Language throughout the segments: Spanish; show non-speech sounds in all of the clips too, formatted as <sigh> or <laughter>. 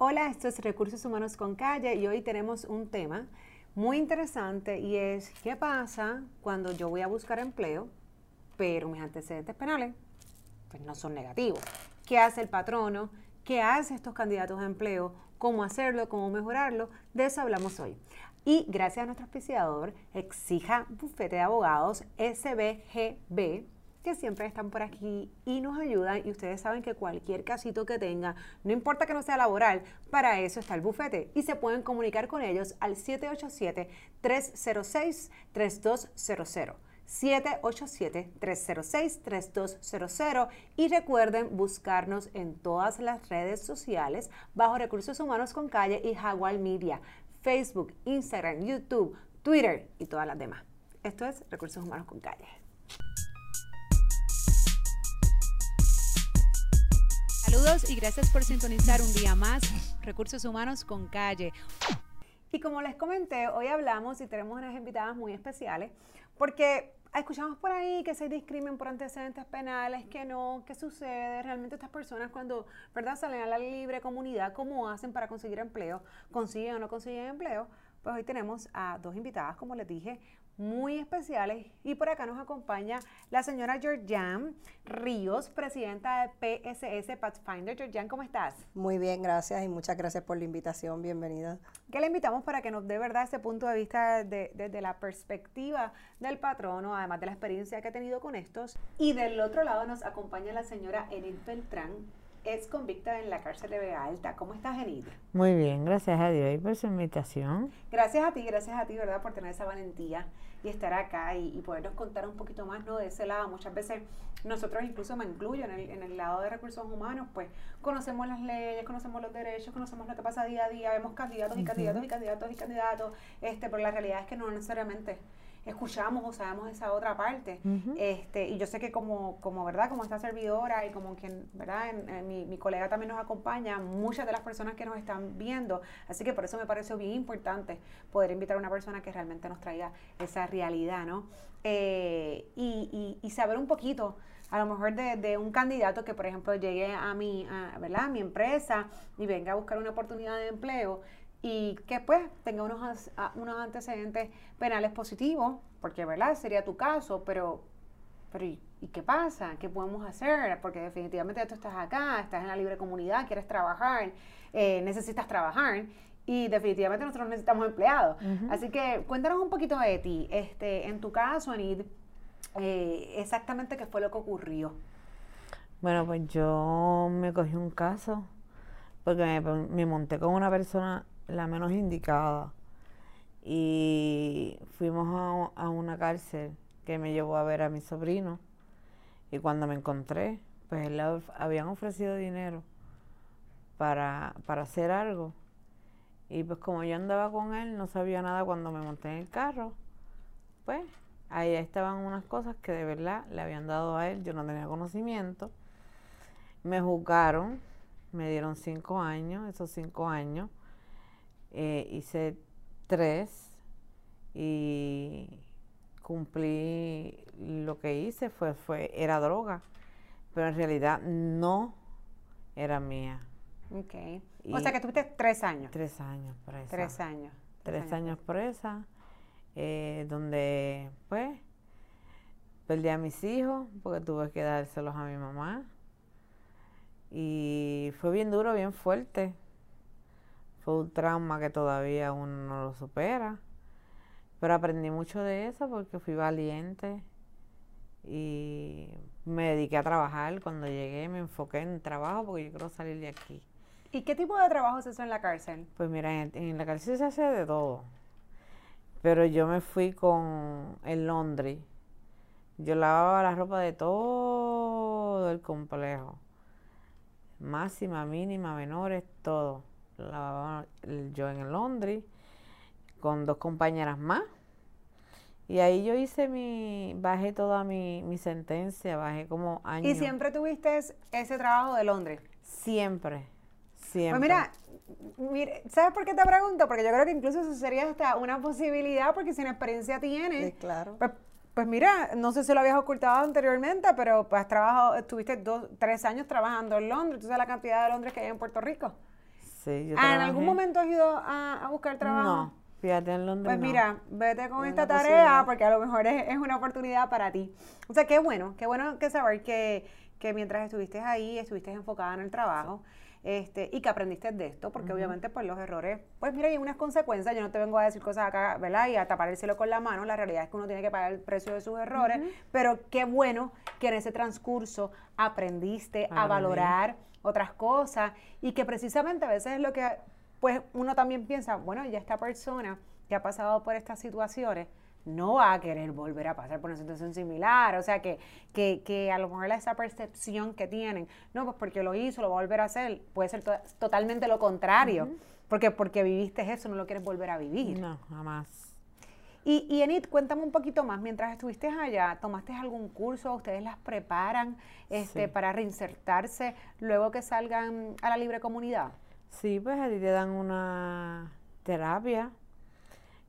Hola, esto es Recursos Humanos con Calle y hoy tenemos un tema muy interesante y es qué pasa cuando yo voy a buscar empleo, pero mis antecedentes penales pues, no son negativos. ¿Qué hace el patrono? ¿Qué hace estos candidatos a empleo? ¿Cómo hacerlo? ¿Cómo mejorarlo? De eso hablamos hoy. Y gracias a nuestro auspiciador, Exija Bufete de Abogados, SBGB, que siempre están por aquí y nos ayudan. Y ustedes saben que cualquier casito que tenga, no importa que no sea laboral, para eso está el bufete. Y se pueden comunicar con ellos al 787-306-3200. 787-306-3200 y recuerden buscarnos en todas las redes sociales bajo Recursos Humanos con Calle y Jaguar Media, Facebook, Instagram, YouTube, Twitter y todas las demás. Esto es Recursos Humanos con Calle. Saludos y gracias por sintonizar un día más Recursos Humanos con Calle. Y como les comenté, hoy hablamos y tenemos unas invitadas muy especiales porque escuchamos por ahí que se discrimen por antecedentes penales, que no, qué sucede. Realmente estas personas cuando, ¿verdad?, salen a la libre comunidad, ¿cómo hacen para conseguir empleo? ¿Consiguen o no consiguen empleo? Pues hoy tenemos a dos invitadas, como les dije, muy especiales y por acá nos acompaña la señora Georgian Ríos, presidenta de PSS Pathfinder. Georgian, ¿cómo estás? Muy bien, gracias y muchas gracias por la invitación, bienvenida. Que le invitamos para que nos dé verdad ese punto de vista desde la perspectiva del patrono, además de la experiencia que ha tenido con estos. Y del otro lado nos acompaña la señora Enid Beltrán, es convicta en la cárcel de Vega Alta. ¿Cómo estás, Enid? Muy bien, gracias a Dios y por su invitación. Gracias a ti, gracias a ti, ¿verdad? Por tener esa valentía y estar acá y, podernos contar un poquito más ¿no? de ese lado. Muchas veces nosotros, incluso me incluyo en el, en el lado de recursos humanos, pues conocemos las leyes, conocemos los derechos, conocemos lo que pasa día a día, vemos candidatos y candidatos y candidatos y candidatos, este, pero la realidad es que no necesariamente escuchamos o sabemos esa otra parte. este, y yo sé que como, como, ¿verdad? Como esta servidora y como quien, ¿verdad? mi, mi, colega también nos acompaña, muchas de las personas que nos están viendo. Así que por eso me pareció bien importante poder invitar a una persona que realmente nos traiga esa realidad, ¿no? Eh, y, y, saber un poquito a lo mejor de, de, un candidato que, por ejemplo, llegue a mi, a, ¿verdad? a mi empresa y venga a buscar una oportunidad de empleo y que pues tenga unos, unos antecedentes penales positivos, porque verdad sería tu caso, pero, pero ¿y, qué pasa? ¿Qué podemos hacer? Porque definitivamente tú estás acá, estás en la libre comunidad, quieres trabajar, eh, necesitas trabajar y definitivamente nosotros necesitamos empleados. Así que cuéntanos un poquito de ti, este, en tu caso, Anid, eh, exactamente qué fue lo que ocurrió. Bueno, pues yo me cogí un caso porque me, me monté con una persona la menos indicada. Y fuimos a, una cárcel que me llevó a ver a mi sobrino. Y cuando me encontré, pues él le habían ofrecido dinero para, para hacer algo. Y pues como yo andaba con él, no sabía nada cuando me monté en el carro. Pues ahí estaban unas cosas que de verdad le habían dado a él, yo no tenía conocimiento. Me juzgaron, me dieron cinco años, esos cinco años eh, hice tres y cumplí lo que hice fue, fue era droga, pero en realidad no era mía. Ok. o sea que tuviste tres años. Tres años presa. Tres años. Tres, años. presa, eh, donde pues perdí a mis hijos porque tuve que dárselos a mi mamá. Y fue bien duro, bien fuerte fue un trauma que todavía uno no lo supera. Pero aprendí mucho de eso porque fui valiente y me dediqué a trabajar. Cuando llegué me enfoqué en trabajo porque yo quiero salir de aquí. ¿Y qué tipo de trabajo se hace en la cárcel? Pues mira, en, la cárcel se hace de todo. Pero yo me fui con el laundry. Yo lavaba la ropa de todo el complejo. Máxima, mínima, menores, todo lavaba yo en Londres con dos compañeras más. Y ahí yo hice mi, bajé toda mi, mi sentencia, bajé como años. ¿Y siempre tuviste ese trabajo de Londres? Siempre, siempre. Pues mira, mire, ¿sabes por qué te pregunto? Porque yo creo que incluso eso sería hasta una posibilidad, porque si una experiencia tienes, claro. Pues, pues, mira, no sé si lo habías ocultado anteriormente, pero pues has trabajado, estuviste dos, tres años trabajando en Londres, tú sabes la cantidad de Londres que hay en Puerto Rico. Sí, yo Ah, ¿En algún momento has ido a, a buscar trabajo? No, fíjate en Londres. Pues no. mira, vete con Es esta una tarea porque a lo mejor es, es una oportunidad para ti. O sea, qué bueno, qué bueno que saber que, que mientras estuviste ahí, estuviste enfocada en el trabajo. Este, y que aprendiste de esto, porque obviamente pues los errores, pues mira, hay unas consecuencias, yo no te vengo a decir cosas acá, ¿verdad? Y a tapar el cielo con la mano, la realidad es que uno tiene que pagar el precio de sus errores, pero qué bueno que en ese transcurso aprendiste a valorar otras cosas y que precisamente a veces es lo que pues uno también piensa, bueno, ya esta persona que ha pasado por estas situaciones no va a querer volver a pasar por una situación similar, o sea que, que, que a lo mejor esa percepción que tienen, no, pues porque lo hizo, lo va a volver a hacer, puede ser to- totalmente lo contrario, porque porque viviste eso, no lo quieres volver a vivir. No, jamás. Y, y Enid, cuéntame un poquito más, mientras estuviste allá, ¿tomaste algún curso? ¿Ustedes las preparan este, Sí. para reinsertarse luego que salgan a la libre comunidad? Sí, pues a ti te dan una terapia,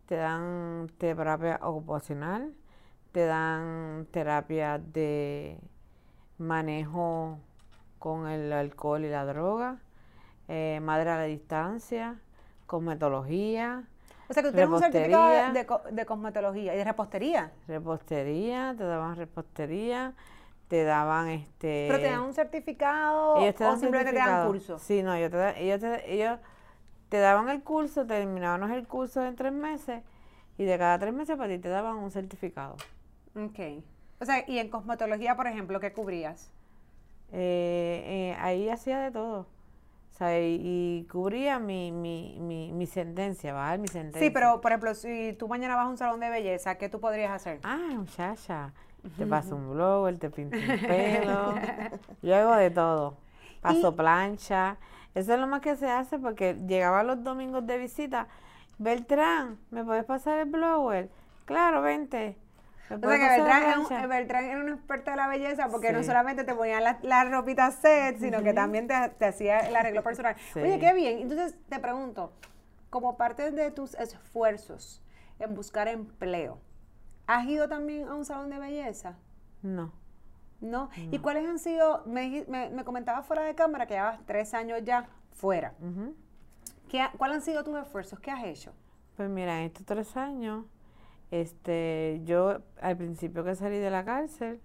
te dan terapia ocupacional, te dan terapia de manejo con el alcohol y la droga, eh, madre a la distancia, cosmetología, O sea, que tú tienes un certificado de, de co- de cosmetología y de repostería. repostería, te daban repostería, te daban este... Pero te dan un certificado Ellos te o simplemente te dan curso. Sí, no, ellos te, da- ellos, te, ellos te daban el curso, terminábamos el curso en tres meses y de cada tres meses para ti te daban un certificado. Ok. O sea, y en cosmetología, por ejemplo, ¿qué cubrías? Eh, eh, ahí hacía de todo. O sea, y, y cubría mi, mi, mi, mi sentencia, bajar mi sentencia. Sí, pero por ejemplo, si tú mañana vas a un salón de belleza, ¿qué tú podrías hacer? Ah, muchacha, te paso un blower, te pinto un <laughs> pelo, yo hago de todo. Paso Y- plancha. Eso es lo más que se hace porque llegaba los domingos de visita. Beltrán, ¿me puedes pasar el blower? Claro, vente. ¿Me O sea, que la Beltrán, es un- plancha?" Beltrán era un experto de la belleza porque no solamente te ponían las las ropitas set, sino que también te, te hacía el arreglo personal. <laughs> Sí. Oye, qué bien. Entonces, te pregunto, como parte de tus esfuerzos en buscar empleo, ¿has ido también a un salón de belleza? No. ¿No? ¿Y cuáles han sido, me, me, me comentabas fuera de cámara que llevas tres años ya fuera. Ujú. ¿Qué ha- ¿Cuáles han sido tus esfuerzos? ¿Qué has hecho? Pues mira, en estos tres años, este, yo al principio que salí de la cárcel,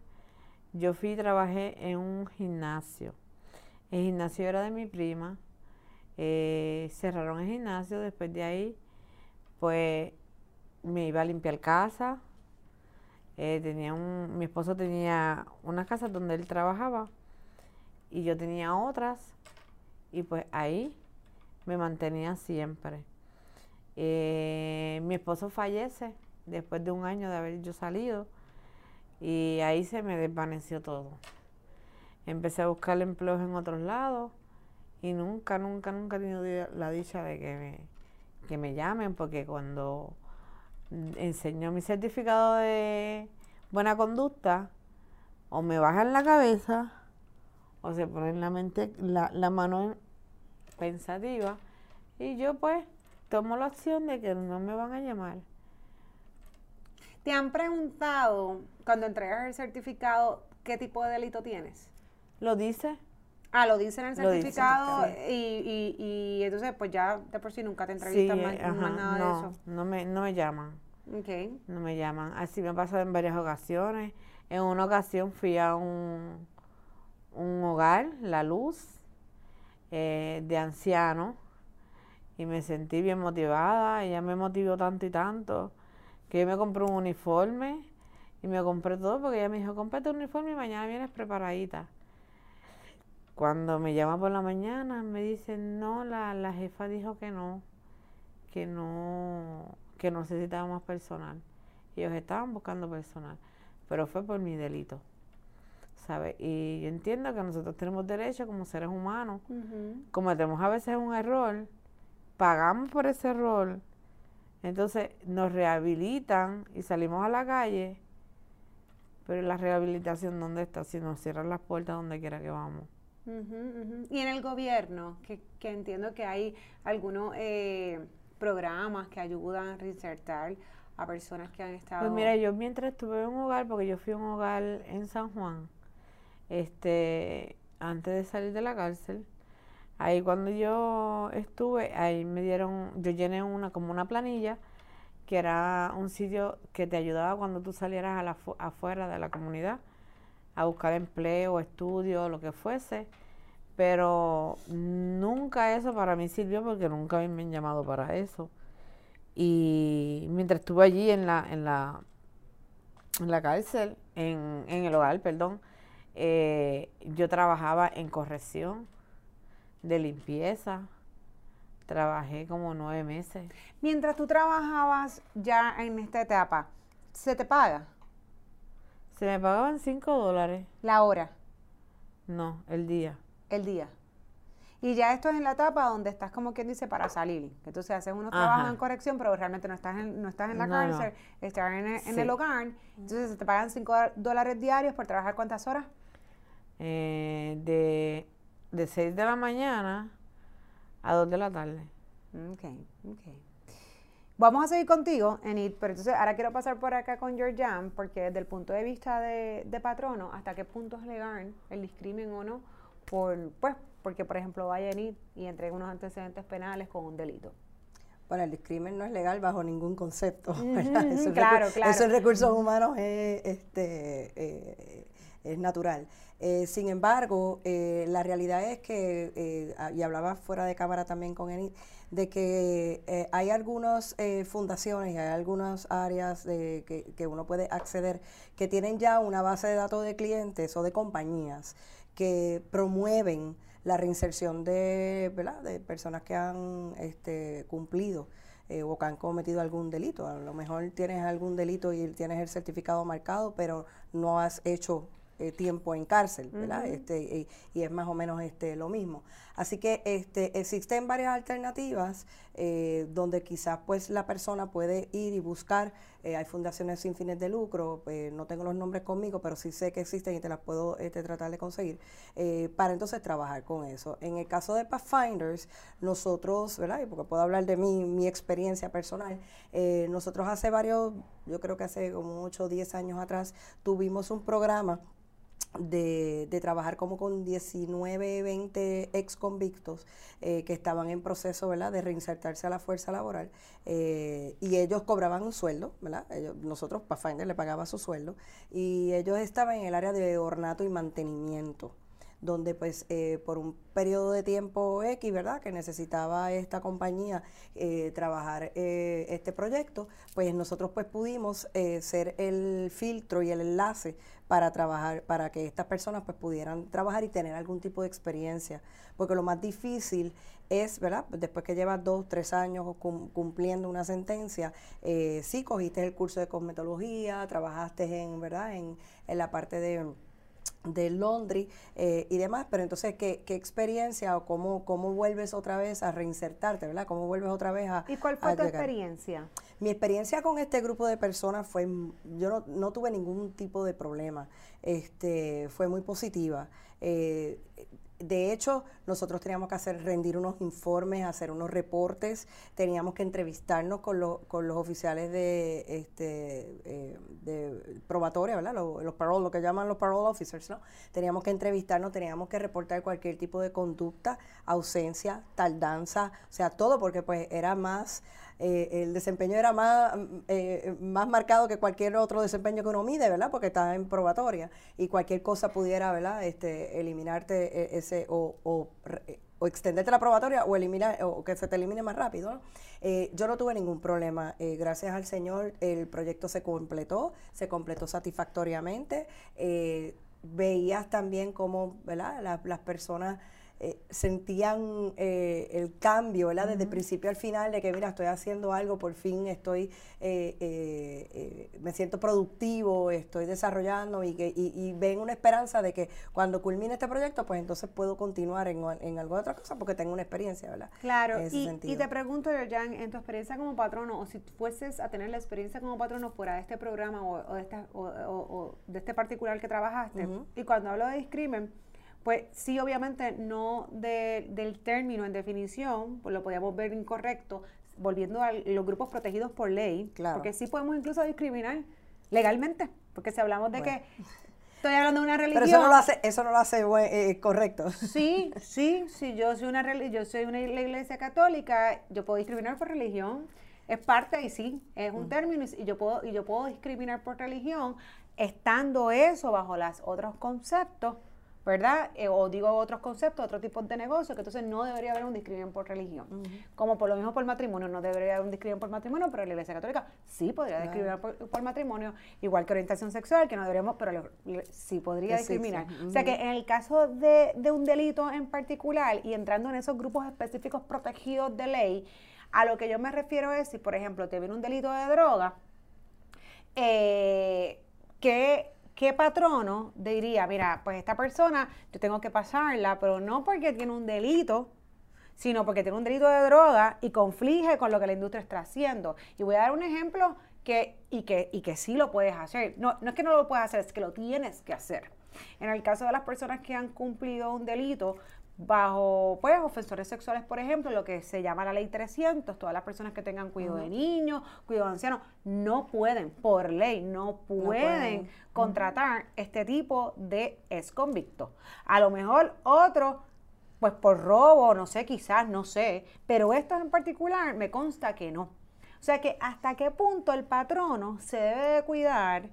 yo fui y trabajé en un gimnasio. El gimnasio era de mi prima. eh, cerraron el gimnasio, después de ahí, pues me iba a limpiar casa. eh, tenía un, mi esposo tenía una casa donde él trabajaba y yo tenía otras y pues ahí me mantenía siempre. Eh, mi esposo fallece después de un año de haber yo salido y ahí se me desvaneció todo. Empecé a buscar empleos en otros lados y nunca, nunca, nunca he tenido la dicha de que me, que me llamen porque cuando enseñó mi certificado de buena conducta o me bajan la cabeza o se ponen la mente, la, la mano en- pensativa y yo pues tomo la opción de que no me van a llamar. ¿Te han preguntado cuando entregas el certificado qué tipo de delito tienes? ¿Lo dice? Ah, lo dice en el dice, certificado y, y, y entonces pues ya de por sí nunca te Sí, entrevistan más, ajá, más nada no, de eso. no me, no me llaman, Ok. no me llaman. Así me ha pasado en varias ocasiones. En una ocasión fui a un, un hogar, La Luz, eh, de ancianos, y me sentí bien motivada. Ella me motivó tanto y tanto que yo me compré un uniforme y me compré todo porque ella me dijo, cómprate un uniforme y mañana vienes preparadita. Cuando me llama por la mañana me dicen, no, la, la jefa dijo que no, que no, que no necesitaba más personal. Ellos estaban buscando personal, pero fue por mi delito, ¿sabes? Y yo entiendo que nosotros tenemos derecho como seres humanos, Ujú. cometemos a veces un error, pagamos por ese error, entonces nos rehabilitan y salimos a la calle, pero la rehabilitación ¿dónde está? Si nos cierran las puertas donde quiera que vamos. Y en el gobierno, que, que entiendo que hay algunos eh, programas que ayudan a reinsertar a personas que han estado... Pues mira, yo mientras estuve en un hogar, porque yo fui a un hogar en San Juan, este, antes de salir de la cárcel, Ahí cuando yo estuve, ahí me dieron, yo llené una como una planilla que era un sitio que te ayudaba cuando tú salieras a la, afuera de la comunidad a buscar empleo, estudio, lo que fuese. Pero nunca eso para mí sirvió porque nunca me han llamado para eso. Y mientras estuve allí en la, en la, en la cárcel, en, en el hogar, perdón, eh, yo trabajaba en corrección, de limpieza. Trabajé como nueve meses. Mientras tú trabajabas ya en esta etapa, ¿se te paga? Se me pagaban cinco dólares. ¿La hora? No, el día. El día. Y ya esto es en la etapa donde estás como quien dice para salir. Entonces haces unos trabajos en corrección, pero realmente no estás en, no estás en la cárcel, estás en, el hogar. Entonces se te pagan 5 dólares diarios por trabajar cuántas horas? Eh, de, de 6 de la mañana a 2 de la tarde. Ok, ok. Vamos a seguir contigo, Enid, pero entonces ahora quiero pasar por acá con Georgian, porque desde el punto de vista de, de patrono, ¿hasta qué punto es legal el discrimen o no? Por, pues, porque por ejemplo vaya Enid y entregue unos antecedentes penales con un delito. Bueno, el discrimen no es legal bajo ningún concepto. claro, claro. Eso en recursos humanos es, este, eh, es natural. Eh, sin embargo, eh, la realidad es que, y hablaba fuera de cámara también con Enid, de que eh, hay algunas eh, fundaciones y hay algunas áreas de, que, que, uno puede acceder que tienen ya una base de datos de clientes o de compañías que promueven la reinserción de, ¿verdad? de personas que han este, cumplido eh, o que han cometido algún delito. A lo mejor tienes algún delito y tienes el certificado marcado, pero no has hecho eh, tiempo en cárcel, ¿verdad? este, y, es más o menos este, lo mismo. Así que este, existen varias alternativas eh, donde quizás pues la persona puede ir y buscar, eh, hay fundaciones sin fines de lucro, no tengo los nombres conmigo, pero sí sé que existen y te las puedo este, tratar de conseguir, para entonces trabajar con eso. En el caso de Pathfinders, nosotros, ¿verdad? Y porque puedo hablar de mi, mi experiencia personal, nosotros hace varios, yo creo que hace como 8 o 10 años atrás, tuvimos un programa de, de, trabajar como con 19, 20 ex convictos eh, que estaban en proceso ¿verdad? de reinsertarse a la fuerza laboral eh, y ellos cobraban un sueldo, ¿verdad? Ellos, nosotros, Pathfinder, le pagaba su sueldo y ellos estaban en el área de ornato y mantenimiento donde pues eh, por un periodo de tiempo X, ¿verdad? Que necesitaba esta compañía eh, trabajar eh, este proyecto, pues nosotros pues pudimos ser el filtro y el enlace para trabajar, para que estas personas pues pudieran trabajar y tener algún tipo de experiencia, porque lo más difícil es, ¿verdad? Después que llevas dos, tres años cumpliendo una sentencia, sí cogiste el curso de cosmetología, trabajaste en, ¿verdad? En, en la parte de de Londres eh, y demás, pero entonces, ¿qué, ¿qué, experiencia o cómo, cómo vuelves otra vez a reinsertarte, ¿verdad? ¿Cómo vuelves otra vez a... ¿Y cuál fue tu experiencia? Mi experiencia con este grupo de personas fue, yo no, no tuve ningún tipo de problema, este, fue muy positiva. Eh, de hecho, nosotros teníamos que hacer, rendir unos informes, hacer unos reportes, teníamos que entrevistarnos con, con los oficiales de, este, eh, de probatoria, ¿verdad? Los, los parole, lo que llaman los parole officers, ¿no? Teníamos que entrevistarnos, teníamos que reportar cualquier tipo de conducta, ausencia, tardanza, o sea, todo porque pues era más eh, el desempeño era más, mm, eh, más marcado que cualquier otro desempeño que uno mide, ¿verdad? Porque está en probatoria y cualquier cosa pudiera, ¿verdad? Este, eliminarte e, ese o, o, o extenderte la probatoria o eliminar o que se te elimine más rápido. Eh, yo no tuve ningún problema. gracias al Señor el proyecto se completó, se completó satisfactoriamente. veías también cómo, ¿verdad? las personas eh, sentían eh, el cambio, ¿verdad? Desde el principio al final, de que, mira, estoy haciendo algo, por fin estoy, eh, me siento productivo, estoy desarrollando y, que, y, ven una esperanza de que cuando culmine este proyecto, pues entonces puedo continuar en, en alguna otra cosa porque tengo una experiencia, ¿verdad? Claro, y, y, te pregunto, Jan, en tu experiencia como patrono, o si fueses a tener la experiencia como patrono fuera de este programa o, de, esta, o, de este particular que trabajaste, y cuando hablo de discrimen, pues sí, obviamente no del término en definición, pues lo podíamos ver incorrecto, volviendo a los grupos protegidos por ley, claro. porque sí podemos incluso discriminar legalmente, porque si hablamos de que estoy hablando de una religión. Pero eso no lo hace, eso no lo hace eh, correcto. Sí, sí, sí, yo soy una yo soy una iglesia católica, yo puedo discriminar por religión. Es parte y sí, es un término y yo puedo y yo puedo discriminar por religión estando eso bajo los otros conceptos ¿verdad? Eh, o digo otros conceptos, otro tipo de negocio, que entonces no debería haber un discriminación por religión. Como por lo mismo por matrimonio, no debería haber un discriminación por matrimonio, pero la Iglesia Católica sí podría discriminar por, matrimonio, igual que orientación sexual, que no deberíamos, pero sí podría discriminar. O sea que en el caso de, de un delito en particular y entrando en esos grupos específicos protegidos de ley, a lo que yo me refiero es si, por ejemplo, te viene un delito de droga, eh, que ¿qué patrono diría, mira, pues esta persona yo tengo que pasarla, pero no porque tiene un delito, sino porque tiene un delito de droga y conflige con lo que la industria está haciendo? Y voy a dar un ejemplo que, y, que, y que sí lo puedes hacer. No, no es que no lo puedas hacer, es que lo tienes que hacer. En el caso de las personas que han cumplido un delito, bajo pues ofensores sexuales, por ejemplo, lo que se llama la ley 300, todas las personas que tengan cuidado de niños, cuidado de ancianos, no pueden, por ley, no pueden, contratar este tipo de ex convicto. A lo mejor otro, pues por robo, no sé, quizás, no sé, pero esto en particular me consta que no. O sea que hasta qué punto el patrono se debe de cuidar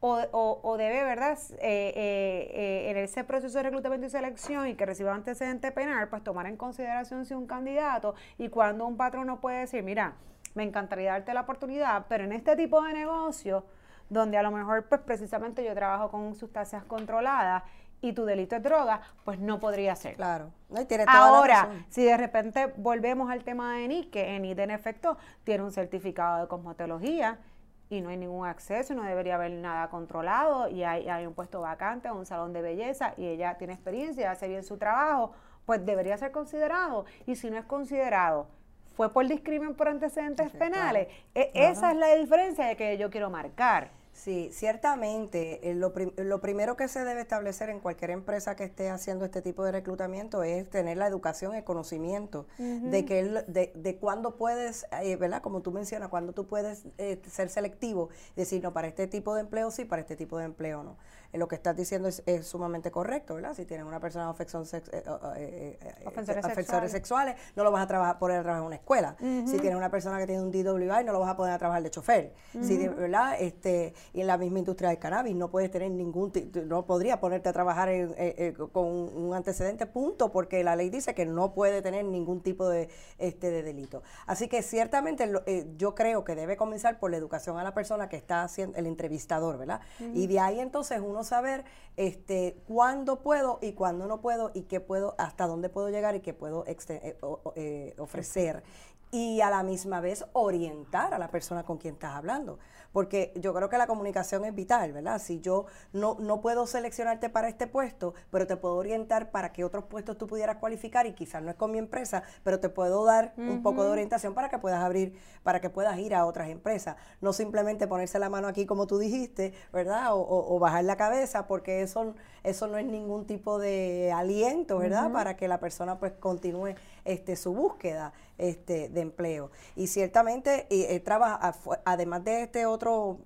o, o, debe, ¿verdad?, eh, eh, eh, en ese proceso de reclutamiento y selección y que reciba antecedente penal, pues tomar en consideración si un candidato y cuando un patrón no puede decir, mira, me encantaría darte la oportunidad, pero en este tipo de negocio, donde a lo mejor, pues precisamente yo trabajo con sustancias controladas y tu delito es droga, pues no podría ser. Claro. No, tiene Ahora, si de repente volvemos al tema de ENI, que ENI en efecto tiene un certificado de cosmetología, y no hay ningún acceso, no debería haber nada controlado y hay, hay un puesto vacante, un salón de belleza y ella tiene experiencia, hace bien su trabajo, pues debería ser considerado. Y si no es considerado, fue por discrimen por antecedentes penales. E, esa es la diferencia de que yo quiero marcar. Sí, ciertamente. Eh, lo, lo, primero que se debe establecer en cualquier empresa que esté haciendo este tipo de reclutamiento es tener la educación, el conocimiento de que de, de cuándo puedes, eh, ¿verdad? Como tú mencionas, cuándo tú puedes eh, ser selectivo, decir, no, para este tipo de empleo sí, para este tipo de empleo no. Lo que estás diciendo es, sumamente correcto, ¿verdad? Si tienes una persona con sex, ofensores, sexuales. no lo vas a trabajar, poner a trabajar en una escuela. Si tienes una persona que tiene un DWI, no lo vas a poner a trabajar de chofer. Si, ¿verdad? Este, y en la misma industria del cannabis. No puedes tener ningún, no podría ponerte a trabajar eh, eh, con un antecedente, punto, porque la ley dice que no puede tener ningún tipo de, este, de delito. Así que ciertamente eh, yo creo que debe comenzar por la educación a la persona que está haciendo, el entrevistador, ¿verdad? Y de ahí entonces uno saber este, cuándo puedo y cuándo no puedo y qué puedo, hasta dónde puedo llegar y qué puedo ofrecer y a la misma vez orientar a la persona con quien estás hablando porque yo creo que la comunicación es vital, ¿verdad? Si yo no, no puedo seleccionarte para este puesto, pero te puedo orientar para que otros puestos tú pudieras cualificar y quizás no es con mi empresa, pero te puedo dar un poco de orientación para que puedas abrir, para que puedas ir a otras empresas. No simplemente ponerse la mano aquí como tú dijiste, ¿verdad? O, bajar la cabeza, porque eso, eso no es ningún tipo de aliento, ¿verdad? Para que la persona pues continúe este, su búsqueda este, de empleo. Y ciertamente, eh, trabaja, además de este otro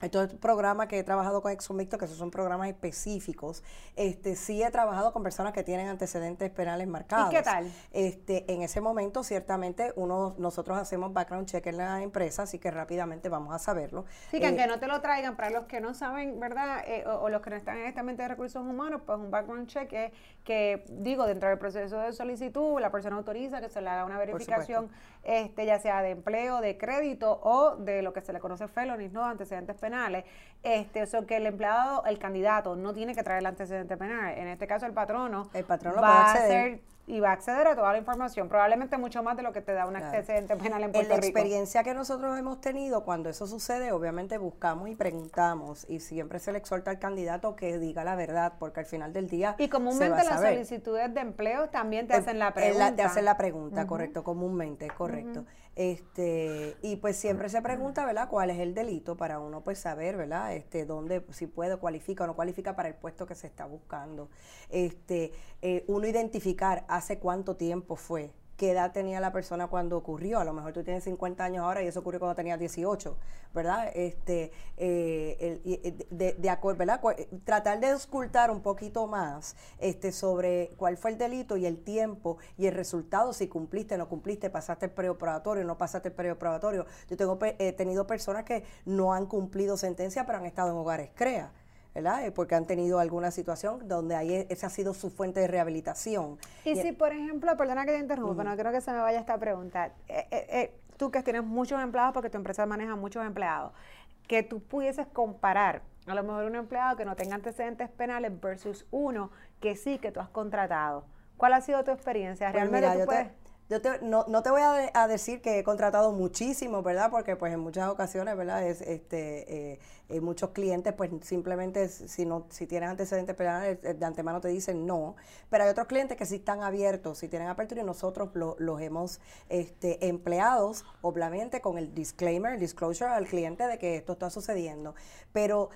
estos programas que he trabajado con Exomicto, que esos son programas específicos, este, sí he trabajado con personas que tienen antecedentes penales marcados. ¿Y qué tal? Este, en ese momento, ciertamente, uno, nosotros hacemos background check en la empresa, así que rápidamente vamos a saberlo. Sí, que aunque eh, no te lo traigan, para los que no saben, ¿verdad? Eh, o, los que no están en esta mente de recursos humanos, pues un background check es que, digo, dentro del proceso de solicitud, la persona autoriza que se le haga una verificación, este, ya sea de empleo, de crédito o de lo que se le conoce felonies, ¿no? Antecedentes penales penales, este, eso que el empleado, el candidato, no tiene que traer el antecedente penal. En este caso, el patrono, el patrono va a ser y va a acceder a toda la información, probablemente mucho más de lo que te da un antecedente penal en Puerto Rico. En la experiencia que nosotros hemos tenido, cuando eso sucede, obviamente buscamos y preguntamos y siempre se le exhorta al candidato que diga la verdad, porque al final del día Y comúnmente las solicitudes de empleo también te hacen la pregunta. te hacen la pregunta, correcto, comúnmente, correcto. Este, y pues siempre se pregunta, ¿verdad?, cuál es el delito para uno pues saber, ¿verdad?, este, dónde, si puede, cualifica o no cualifica para el puesto que se está buscando. Este, eh, uno identificar hace cuánto tiempo fue qué edad tenía la persona cuando ocurrió. A lo mejor tú tienes 50 años ahora y eso ocurrió cuando tenías 18, ¿verdad? Este, eh, eh, de, de acuerdo, ¿verdad? Tratar de ocultar un poquito más este, sobre cuál fue el delito y el tiempo y el resultado, si cumpliste, no cumpliste, pasaste el periodo probatorio, no pasaste el periodo probatorio. Yo tengo he tenido personas que no han cumplido sentencia, pero han estado en hogares CREA. ¿Verdad? Eh, porque han tenido alguna situación donde ahí e, esa ha sido su fuente de rehabilitación. Y, si, por ejemplo, perdona que te interrumpa, no creo que se me vaya esta pregunta. Eh, eh, tú que tienes muchos empleados, porque tu empresa maneja muchos empleados, que tú pudieses comparar a lo mejor un empleado que no tenga antecedentes penales versus uno que sí, que tú has contratado. ¿Cuál ha sido tu experiencia? Pues ¿Realmente tú puedes yo te, no, no, te voy a, decir que he contratado muchísimo, ¿verdad? Porque pues en muchas ocasiones, ¿verdad? Es, este, eh, eh, muchos clientes pues simplemente si no si tienen antecedentes penales eh, de antemano te dicen no, pero hay otros clientes que sí están abiertos, si tienen apertura y nosotros los hemos este, empleados, obviamente con el disclaimer, el disclosure al cliente de que esto está sucediendo, pero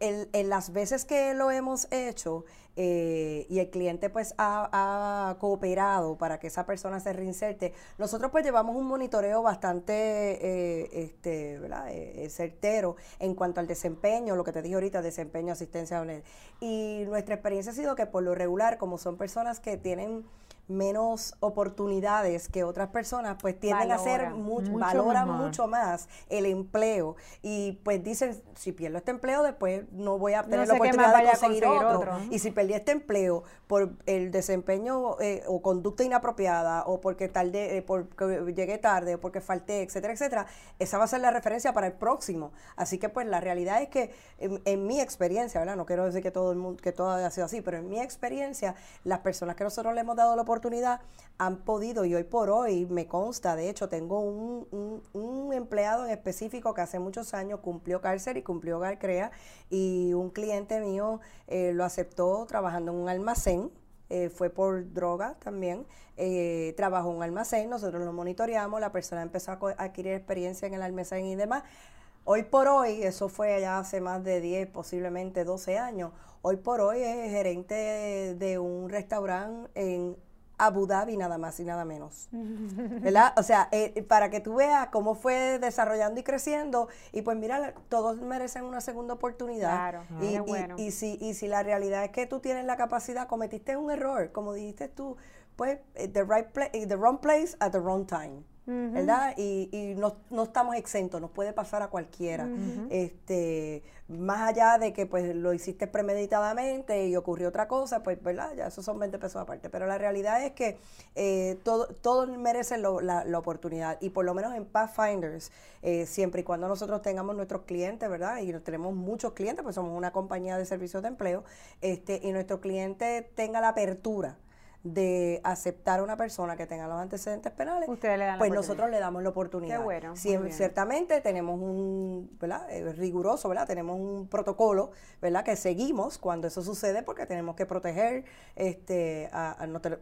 en las veces que lo hemos hecho eh, y el cliente pues ha, cooperado para que esa persona se reinserte, nosotros pues llevamos un monitoreo bastante eh, este, ¿verdad? Eh, certero en cuanto al desempeño, lo que te dije ahorita, desempeño, asistencia. Y nuestra experiencia ha sido que por lo regular, como son personas que tienen menos oportunidades que otras personas, pues tienden a ser mucho, valoran mucho más el empleo y pues dicen, si pierdo este empleo, después no voy a tener la oportunidad de conseguir, otro. Y si perdí este empleo por el desempeño eh, o conducta inapropiada o porque tarde, eh, porque llegué tarde o porque falté, etcétera, etcétera, esa va a ser la referencia para el próximo. Así que pues la realidad es que en, mi experiencia, ¿verdad? No quiero decir que todo el mundo, que todo haya sido así, pero en mi experiencia, las personas que nosotros le hemos dado la oportunidad han podido, y hoy por hoy me consta, de hecho tengo un, empleado en específico que hace muchos años cumplió cárcel y cumplió Garcrea, y un cliente mío eh, lo aceptó trabajando en un almacén, eh, fue por droga también, eh, trabajó en un almacén, nosotros lo monitoreamos, la persona empezó a adquirir experiencia en el almacén y demás. Hoy por hoy, eso fue ya hace más de 10, posiblemente 12 años, hoy por hoy es gerente de un restaurante en Abu Dhabi nada más y nada menos. <laughs> ¿Verdad? O sea, eh, para que tú veas cómo fue desarrollando y creciendo y pues mira, todos merecen una segunda oportunidad. Claro, y, y, y, si, y si la realidad es que tú tienes la capacidad, cometiste un error, como dijiste tú, pues eh, the right place, the wrong place at the wrong time. ¿Verdad? Y, y no, no, estamos exentos, nos puede pasar a cualquiera. este Más allá de que pues lo hiciste premeditadamente y ocurrió otra cosa, pues, ¿verdad? Ya esos son 20 pesos aparte. Pero la realidad es que eh, todo, todos merecen la, la, oportunidad. Y por lo menos en Pathfinders, eh, siempre y cuando nosotros tengamos nuestros clientes, ¿verdad? Y tenemos muchos clientes, pues somos una compañía de servicios de empleo, este y nuestro cliente tenga la apertura de aceptar a una persona que tenga los antecedentes penales, pues nosotros le damos la oportunidad. Qué bueno, ciertamente tenemos un, ¿verdad? Eh, riguroso, ¿verdad? Tenemos un protocolo, ¿verdad? Que seguimos cuando eso sucede porque tenemos que proteger, este, a,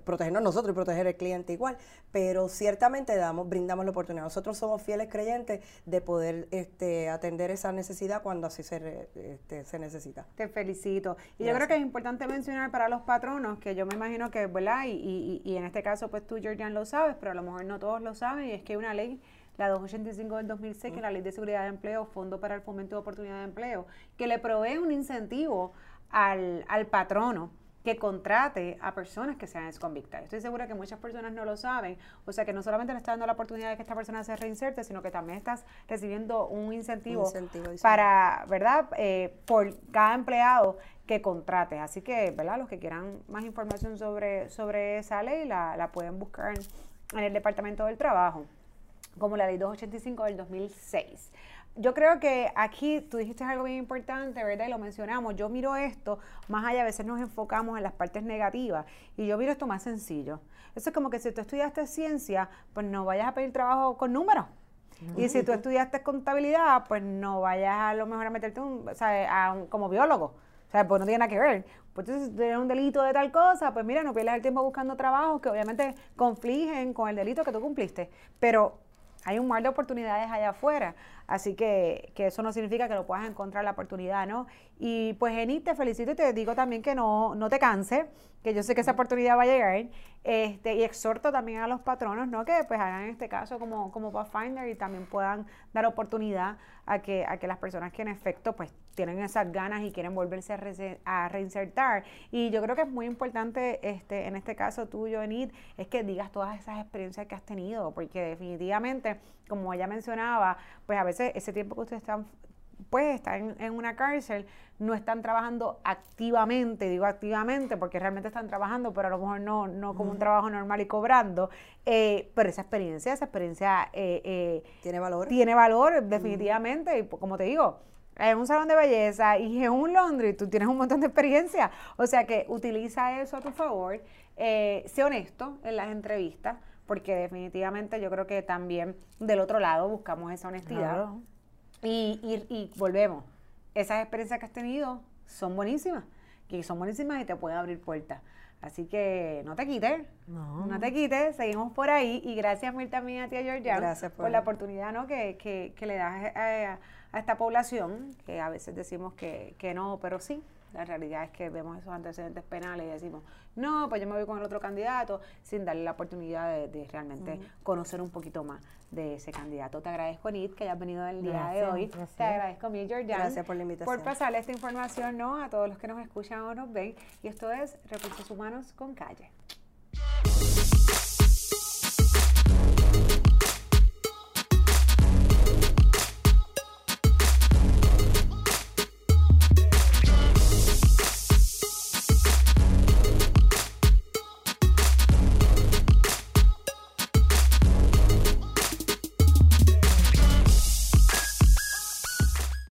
protegernos nosotros y proteger al cliente igual, pero ciertamente damos, brindamos la oportunidad. Nosotros somos fieles creyentes de poder este, atender esa necesidad cuando así se, este, se necesita. Te felicito. Y yo creo que es importante mencionar para los patronos que yo me imagino que, ¿verdad? Y, y, en este caso, pues tú, Georgian, lo sabes, pero a lo mejor no todos lo saben, y es que hay una ley, la 285 del 2006, que es la Ley de Seguridad de Empleo, Fondo para el Fomento de Oportunidad de Empleo, que le provee un incentivo al, al patrono que contrate a personas que sean exconvictas. Estoy segura que muchas personas no lo saben, o sea que no solamente le está dando la oportunidad de que esta persona se reinserte, sino que también estás recibiendo un incentivo, para, ¿verdad? Eh, por cada empleado que contrates. Así que, ¿verdad? Los que quieran más información sobre, sobre esa ley la, la pueden buscar en el Departamento del Trabajo, como la ley 285 del 2006 yo creo que aquí tú dijiste algo bien importante, ¿verdad? Y lo mencionamos. Yo miro esto, más allá, a veces nos enfocamos en las partes negativas, y yo miro esto más sencillo. Eso es como que si tú estudiaste ciencia, pues no vayas a pedir trabajo con números. Y si tú estudiaste contabilidad, pues no vayas a lo mejor a meterte un, o sea, como biólogo. O sea, pues no tiene nada que ver. Pues entonces, si tienes un delito de tal cosa, pues mira, no pierdas el tiempo buscando trabajos que obviamente confligen con el delito que tú cumpliste. Pero hay un mar de oportunidades allá afuera, así que, que, eso no significa que lo puedas encontrar la oportunidad, ¿no? Y pues Enid, te felicito y te digo también que no, no te canses, que yo sé que esa oportunidad va a llegar, este, y exhorto también a los patronos, ¿no? Que pues hagan este caso como, como Pathfinder y también puedan dar oportunidad a que, a que las personas que en efecto pues tienen esas ganas y quieren volverse a, reinsertar. Y yo creo que es muy importante este, en este caso tuyo, Enid, es que digas todas esas experiencias que has tenido, porque definitivamente, como ella mencionaba, pues a veces ese tiempo que ustedes están pues están en, una cárcel, no están trabajando activamente, digo activamente porque realmente están trabajando, pero a lo mejor no, no como un trabajo normal y cobrando, eh, pero esa experiencia, esa experiencia eh, eh, tiene valor. Tiene valor definitivamente, y como te digo, es un salón de belleza y es un laundry, tú tienes un montón de experiencia, o sea que utiliza eso a tu favor, sé honesto en las entrevistas, porque definitivamente yo creo que también del otro lado buscamos esa honestidad. Y, y, volvemos, esas experiencias que has tenido son buenísimas, que son buenísimas y te pueden abrir puertas. Así que no te quites, no. no te quites, seguimos por ahí. Y gracias mil también a ti, Georgia, gracias por, la oportunidad ¿no? que, que, que le das a, a, esta población, que a veces decimos que, que no, pero sí, la realidad es que vemos esos antecedentes penales y decimos, no, pues yo me voy con el otro candidato, sin darle la oportunidad de, realmente conocer un poquito más de ese candidato. Te agradezco, Nid, que hayas venido el día de hoy. Te agradezco, mi Georgian. Gracias por la invitación. Por pasarle esta información ¿no? a todos los que nos escuchan o nos ven. Y esto es Recursos Humanos con Calle.